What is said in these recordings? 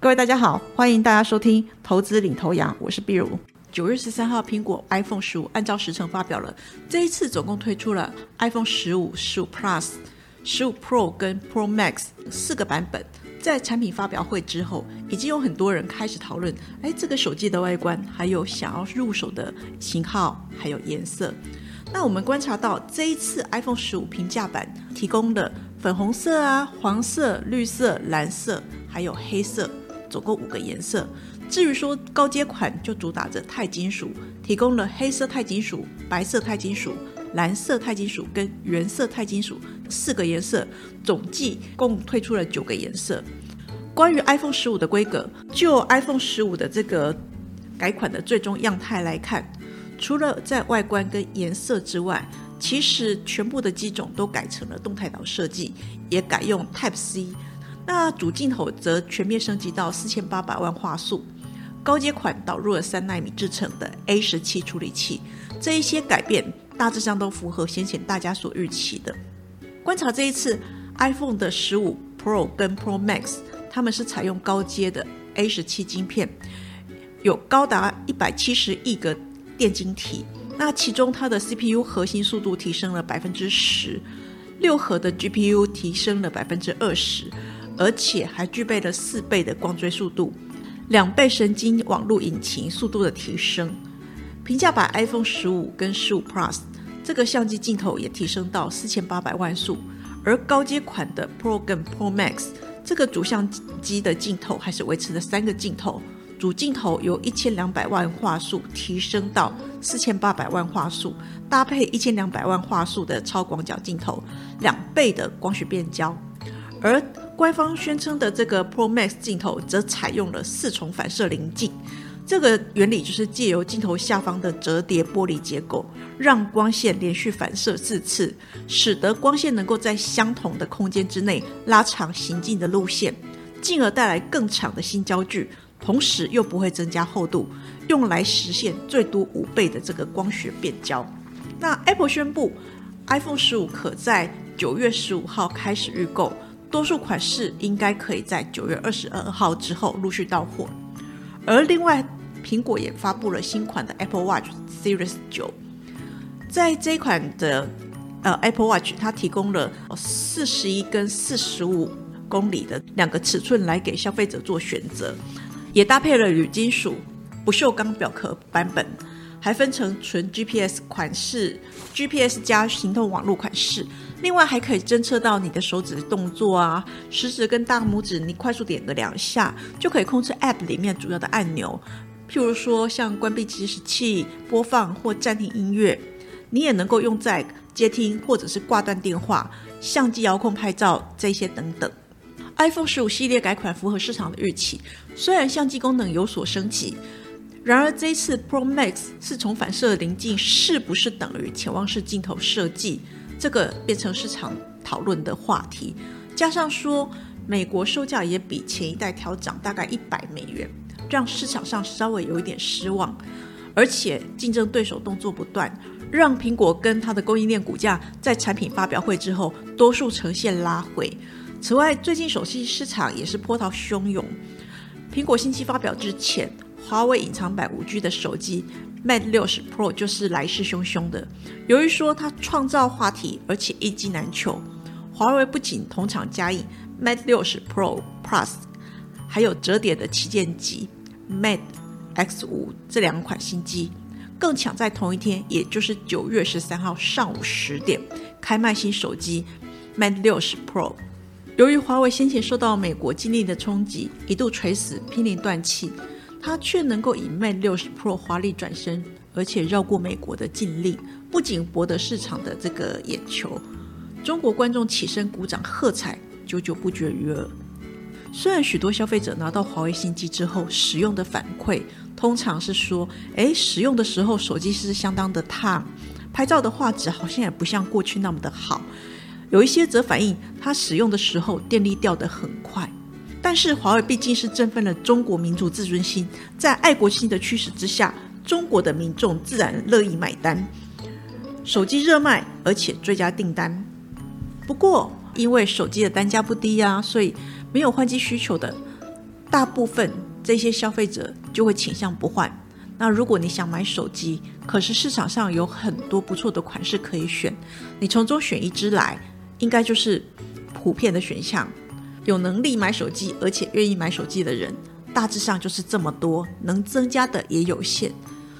各位大家好，欢迎大家收听《投资领头羊》，我是碧如。九月十三号，苹果 iPhone 十五按照时程发表了。这一次总共推出了 iPhone 十五、十五 Plus、十五 Pro 跟 Pro Max 四个版本。在产品发表会之后，已经有很多人开始讨论，哎，这个手机的外观，还有想要入手的型号，还有颜色。那我们观察到，这一次 iPhone 十五平价版提供了粉红色啊、黄色、绿色、蓝色，还有黑色。总共五个颜色。至于说高阶款，就主打着钛金属，提供了黑色钛金属、白色钛金属、蓝色钛金属跟原色钛金属四个颜色，总计共推出了九个颜色。关于 iPhone 十五的规格，就 iPhone 十五的这个改款的最终样态来看，除了在外观跟颜色之外，其实全部的机种都改成了动态岛设计，也改用 Type C。那主镜头则全面升级到四千八百万画素，高阶款导入了三纳米制成的 A 十七处理器。这一些改变大致上都符合先前大家所预期的。观察这一次 iPhone 的十五 Pro 跟 Pro Max，他们是采用高阶的 A 十七晶片，有高达一百七十亿个电晶体。那其中它的 CPU 核心速度提升了百分之十，六核的 GPU 提升了百分之二十。而且还具备了四倍的光追速度，两倍神经网络引擎速度的提升。平价版 iPhone 十五跟十五 Plus 这个相机镜头也提升到四千八百万速，而高阶款的 Pro 跟 Pro Max 这个主相机的镜头还是维持了三个镜头，主镜头由一千两百万画素提升到四千八百万画素，搭配一千两百万画素的超广角镜头，两倍的光学变焦，而官方宣称的这个 Pro Max 镜头则采用了四重反射棱镜，这个原理就是借由镜头下方的折叠玻璃结构，让光线连续反射四次，使得光线能够在相同的空间之内拉长行进的路线，进而带来更长的新焦距，同时又不会增加厚度，用来实现最多五倍的这个光学变焦。那 Apple 宣布，iPhone 十五可在九月十五号开始预购。多数款式应该可以在九月二十二号之后陆续到货，而另外，苹果也发布了新款的 Apple Watch Series 九，在这一款的呃 Apple Watch，它提供了四十一跟四十五公里的两个尺寸来给消费者做选择，也搭配了铝金属不锈钢表壳版本，还分成纯 GPS 款式、GPS 加行动网络款式。另外还可以侦测到你的手指的动作啊，食指跟大拇指，你快速点个两下，就可以控制 App 里面主要的按钮，譬如说像关闭计时器、播放或暂停音乐。你也能够用在接听或者是挂断电话、相机遥控拍照这些等等。iPhone 十五系列改款符合市场的预期，虽然相机功能有所升级，然而这一次 Pro Max 是从反射棱镜是不是等于潜望式镜头设计？这个变成市场讨论的话题，加上说美国售价也比前一代调涨大概一百美元，让市场上稍微有一点失望，而且竞争对手动作不断，让苹果跟它的供应链股价在产品发表会之后多数呈现拉回。此外，最近手机市场也是波涛汹涌，苹果新机发表之前，华为隐藏版五 G 的手机。Mate 六十 Pro 就是来势汹汹的。由于说它创造话题，而且一机难求，华为不仅同场加印 Mate 六十 Pro Plus，还有折叠的旗舰机 Mate X 五这两款新机，更抢在同一天，也就是九月十三号上午十点开卖新手机 Mate 六十 Pro。由于华为先前受到美国禁令的冲击，一度垂死，濒临断气。它却能够以 Mate 60 Pro 华丽转身，而且绕过美国的禁令，不仅博得市场的这个眼球，中国观众起身鼓掌喝彩，久久不绝于耳。虽然许多消费者拿到华为新机之后，使用的反馈通常是说，诶，使用的时候手机是相当的烫，拍照的画质好像也不像过去那么的好。有一些则反映它使用的时候电力掉得很快。但是华为毕竟是振奋了中国民族自尊心，在爱国心的驱使之下，中国的民众自然乐意买单，手机热卖，而且追加订单。不过，因为手机的单价不低啊，所以没有换机需求的大部分这些消费者就会倾向不换。那如果你想买手机，可是市场上有很多不错的款式可以选，你从中选一支来，应该就是普遍的选项。有能力买手机，而且愿意买手机的人，大致上就是这么多，能增加的也有限，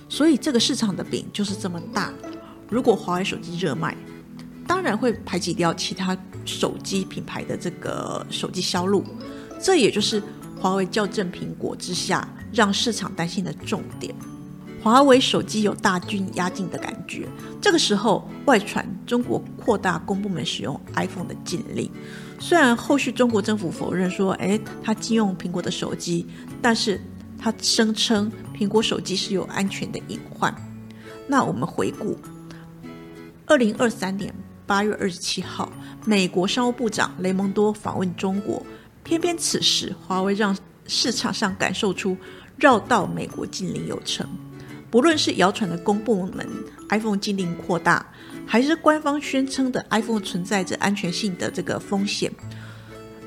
所以这个市场的饼就是这么大。如果华为手机热卖，当然会排挤掉其他手机品牌的这个手机销路，这也就是华为校正苹果之下让市场担心的重点。华为手机有大军压境的感觉，这个时候外传中国扩大公部门使用 iPhone 的禁令。虽然后续中国政府否认说，哎，他禁用苹果的手机，但是他声称苹果手机是有安全的隐患。那我们回顾，二零二三年八月二十七号，美国商务部长雷蒙多访问中国，偏偏此时华为让市场上感受出绕道美国禁令有成。不论是谣传的公部门 iPhone 禁令扩大，还是官方宣称的 iPhone 存在着安全性的这个风险，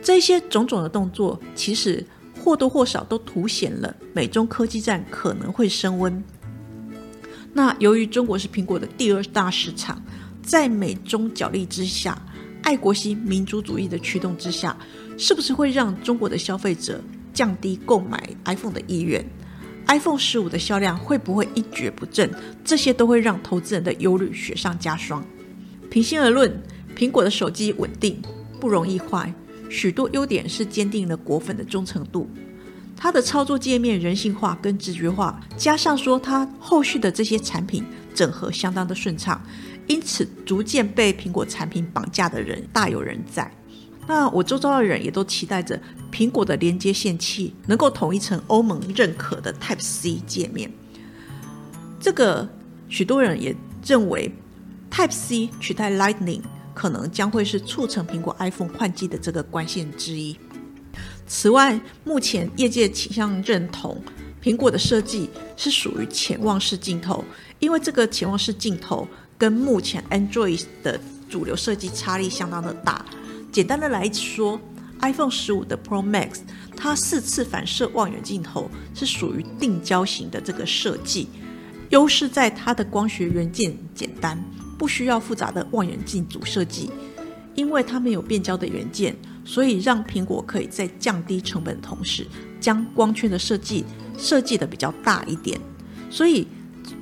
这些种种的动作，其实或多或少都凸显了美中科技战可能会升温。那由于中国是苹果的第二大市场，在美中角力之下，爱国心、民族主义的驱动之下，是不是会让中国的消费者降低购买 iPhone 的意愿？iPhone 十五的销量会不会一蹶不振？这些都会让投资人的忧虑雪上加霜。平心而论，苹果的手机稳定，不容易坏，许多优点是坚定了果粉的忠诚度。它的操作界面人性化跟直觉化，加上说它后续的这些产品整合相当的顺畅，因此逐渐被苹果产品绑架的人大有人在。那我周遭的人也都期待着苹果的连接线器能够统一成欧盟认可的 Type C 界面。这个许多人也认为 Type C 取代 Lightning 可能将会是促成苹果 iPhone 换机的这个关键之一。此外，目前业界倾向认同苹果的设计是属于潜望式镜头，因为这个潜望式镜头跟目前 Android 的主流设计差异相当的大。简单的来说，iPhone 十五的 Pro Max，它四次反射望远镜头是属于定焦型的这个设计，优势在它的光学元件简单，不需要复杂的望远镜组设计，因为它没有变焦的元件，所以让苹果可以在降低成本的同时，将光圈的设计设计的比较大一点，所以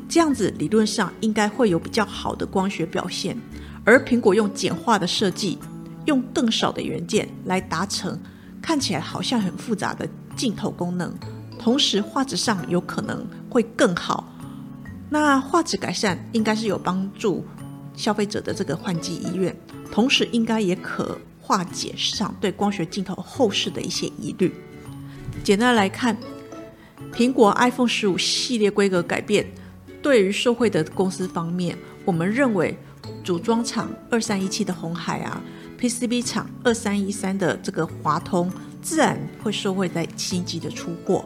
这样子理论上应该会有比较好的光学表现，而苹果用简化的设计。用更少的元件来达成看起来好像很复杂的镜头功能，同时画质上有可能会更好。那画质改善应该是有帮助消费者的这个换机意愿，同时应该也可化解市场对光学镜头后市的一些疑虑。简单来看，苹果 iPhone 十五系列规格改变，对于受惠的公司方面，我们认为组装厂二三一七的红海啊。PCB 厂二三一三的这个华通自然会受惠在新机的出货，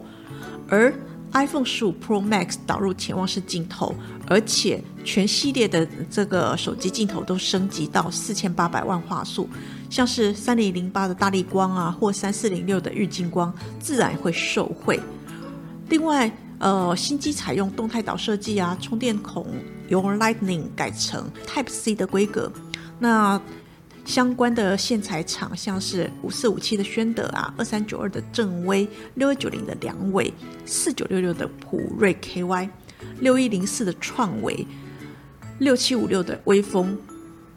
而 iPhone 十五 Pro Max 导入潜望式镜头，而且全系列的这个手机镜头都升级到四千八百万画素，像是三零零八的大力光啊，或三四零六的日晶光，自然会受惠。另外，呃，新机采用动态岛设计啊，充电孔由 Lightning 改成 Type C 的规格，那。相关的线材厂，像是五四五七的宣德啊，二三九二的正威，六一九零的良伟，四九六六的普瑞 KY，六一零四的创维，六七五六的微风，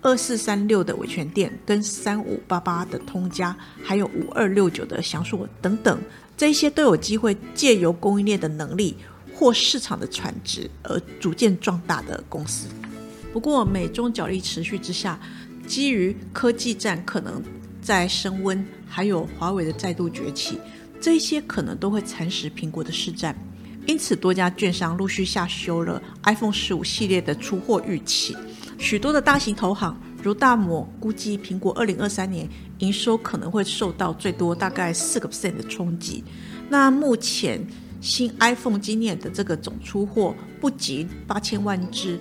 二四三六的伟全电，跟三五八八的通家，还有五二六九的祥硕等等，这些都有机会借由供应链的能力或市场的产值而逐渐壮大的公司。不过美中角力持续之下。基于科技战可能在升温，还有华为的再度崛起，这些可能都会蚕食苹果的市占。因此，多家券商陆续下修了 iPhone 十五系列的出货预期。许多的大型投行如大摩估计，苹果二零二三年营收可能会受到最多大概四个 percent 的冲击。那目前新 iPhone 今年的这个总出货不及八千万只，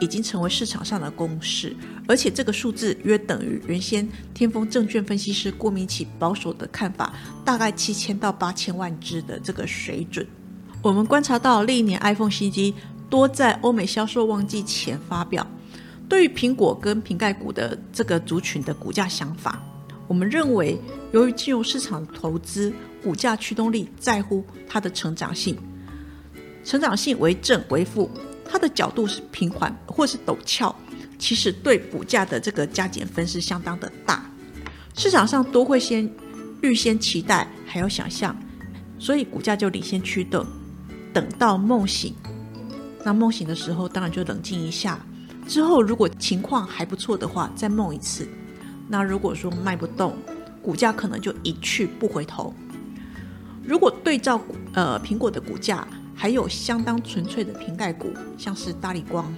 已经成为市场上的公式，而且这个数字约等于原先天风证券分析师郭明奇保守的看法，大概七千到八千万只的这个水准。我们观察到，历年 iPhone 新机多在欧美销售旺季前发表。对于苹果跟瓶盖股的这个族群的股价想法，我们认为，由于金融市场投资股价驱动力在乎它的成长性，成长性为正为负，它的角度是平缓或是陡峭，其实对股价的这个加减分是相当的大。市场上都会先预先期待，还有想象，所以股价就领先驱动。等到梦醒，那梦醒的时候，当然就冷静一下。之后如果情况还不错的话，再梦一次。那如果说卖不动，股价可能就一去不回头。如果对照呃苹果的股价，还有相当纯粹的瓶盖股，像是大力光，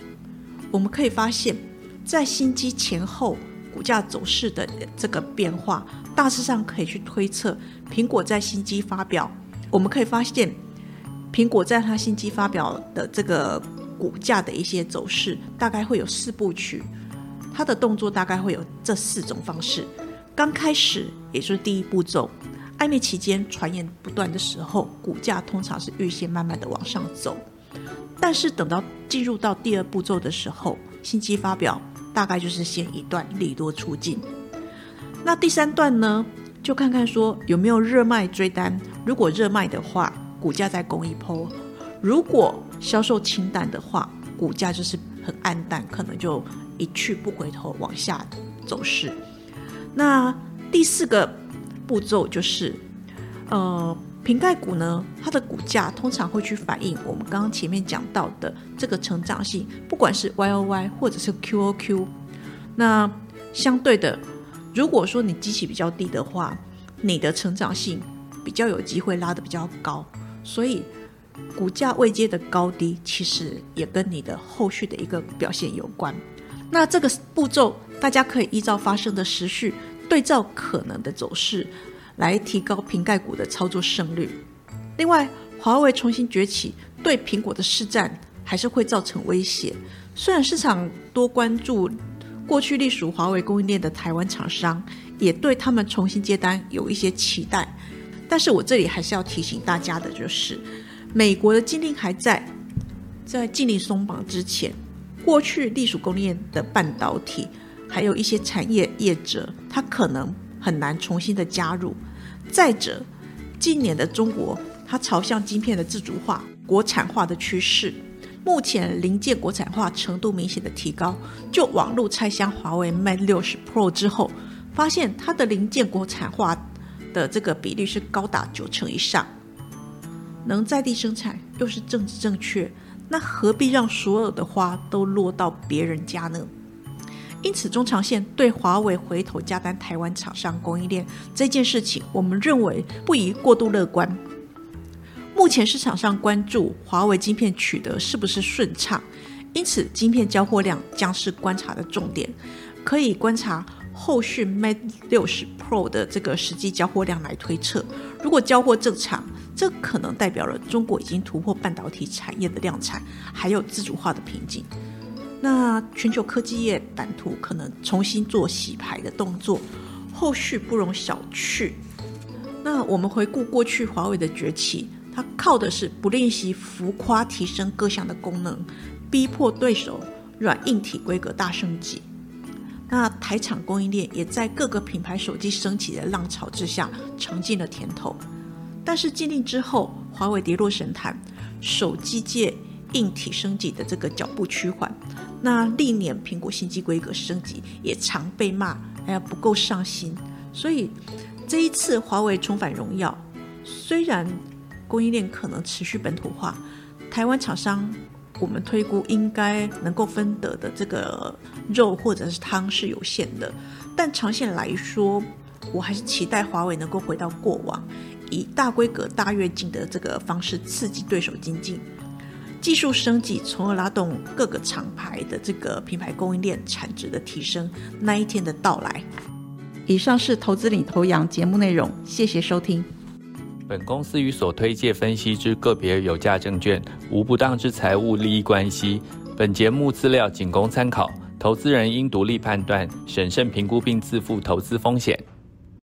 我们可以发现，在新机前后股价走势的这个变化，大致上可以去推测，苹果在新机发表，我们可以发现。苹果在它新机发表的这个股价的一些走势，大概会有四部曲，它的动作大概会有这四种方式。刚开始，也就是第一步骤，暧昧期间传言不断的时候，股价通常是预先慢慢的往上走。但是等到进入到第二步骤的时候，新机发表大概就是先一段利多出尽。那第三段呢，就看看说有没有热卖追单，如果热卖的话。股价在攻一波，如果销售清淡的话，股价就是很暗淡，可能就一去不回头往下走势。那第四个步骤就是，呃，瓶盖股呢，它的股价通常会去反映我们刚刚前面讲到的这个成长性，不管是 Y O Y 或者是 Q O Q。那相对的，如果说你机器比较低的话，你的成长性比较有机会拉得比较高。所以，股价未接的高低，其实也跟你的后续的一个表现有关。那这个步骤，大家可以依照发生的时序，对照可能的走势，来提高瓶盖股的操作胜率。另外，华为重新崛起，对苹果的市占还是会造成威胁。虽然市场多关注过去隶属华为供应链的台湾厂商，也对他们重新接单有一些期待。但是我这里还是要提醒大家的，就是美国的禁令还在，在禁令松绑之前，过去隶属供应链的半导体，还有一些产业业者，他可能很难重新的加入。再者，近年的中国，它朝向晶片的自主化、国产化的趋势，目前零件国产化程度明显的提高。就网络拆箱华为 Mate 六十 Pro 之后，发现它的零件国产化。的这个比例是高达九成以上，能在地生产又是政治正确，那何必让所有的花都落到别人家呢？因此，中长线对华为回头加单台湾厂商供应链这件事情，我们认为不宜过度乐观。目前市场上关注华为晶片取得是不是顺畅，因此晶片交货量将是观察的重点，可以观察。后续 Mate 六十 Pro 的这个实际交货量来推测，如果交货正常，这可能代表了中国已经突破半导体产业的量产，还有自主化的瓶颈。那全球科技业版图可能重新做洗牌的动作，后续不容小觑。那我们回顾过去华为的崛起，它靠的是不练习浮夸提升各项的功能，逼迫对手软硬体规格大升级。那台厂供应链也在各个品牌手机升级的浪潮之下尝尽了甜头，但是禁令之后，华为跌落神坛，手机界硬体升级的这个脚步趋缓。那历年苹果新机规格升级也常被骂，哎呀不够上心。所以这一次华为重返荣耀，虽然供应链可能持续本土化，台湾厂商。我们推估应该能够分得的这个肉或者是汤是有限的，但长线来说，我还是期待华为能够回到过往，以大规格、大跃进的这个方式刺激对手经济，技术升级，从而拉动各个厂牌的这个品牌供应链产值的提升，那一天的到来。以上是投资领头羊节目内容，谢谢收听。本公司与所推介分析之个别有价证券无不当之财务利益关系。本节目资料仅供参考，投资人应独立判断、审慎评估并自负投资风险。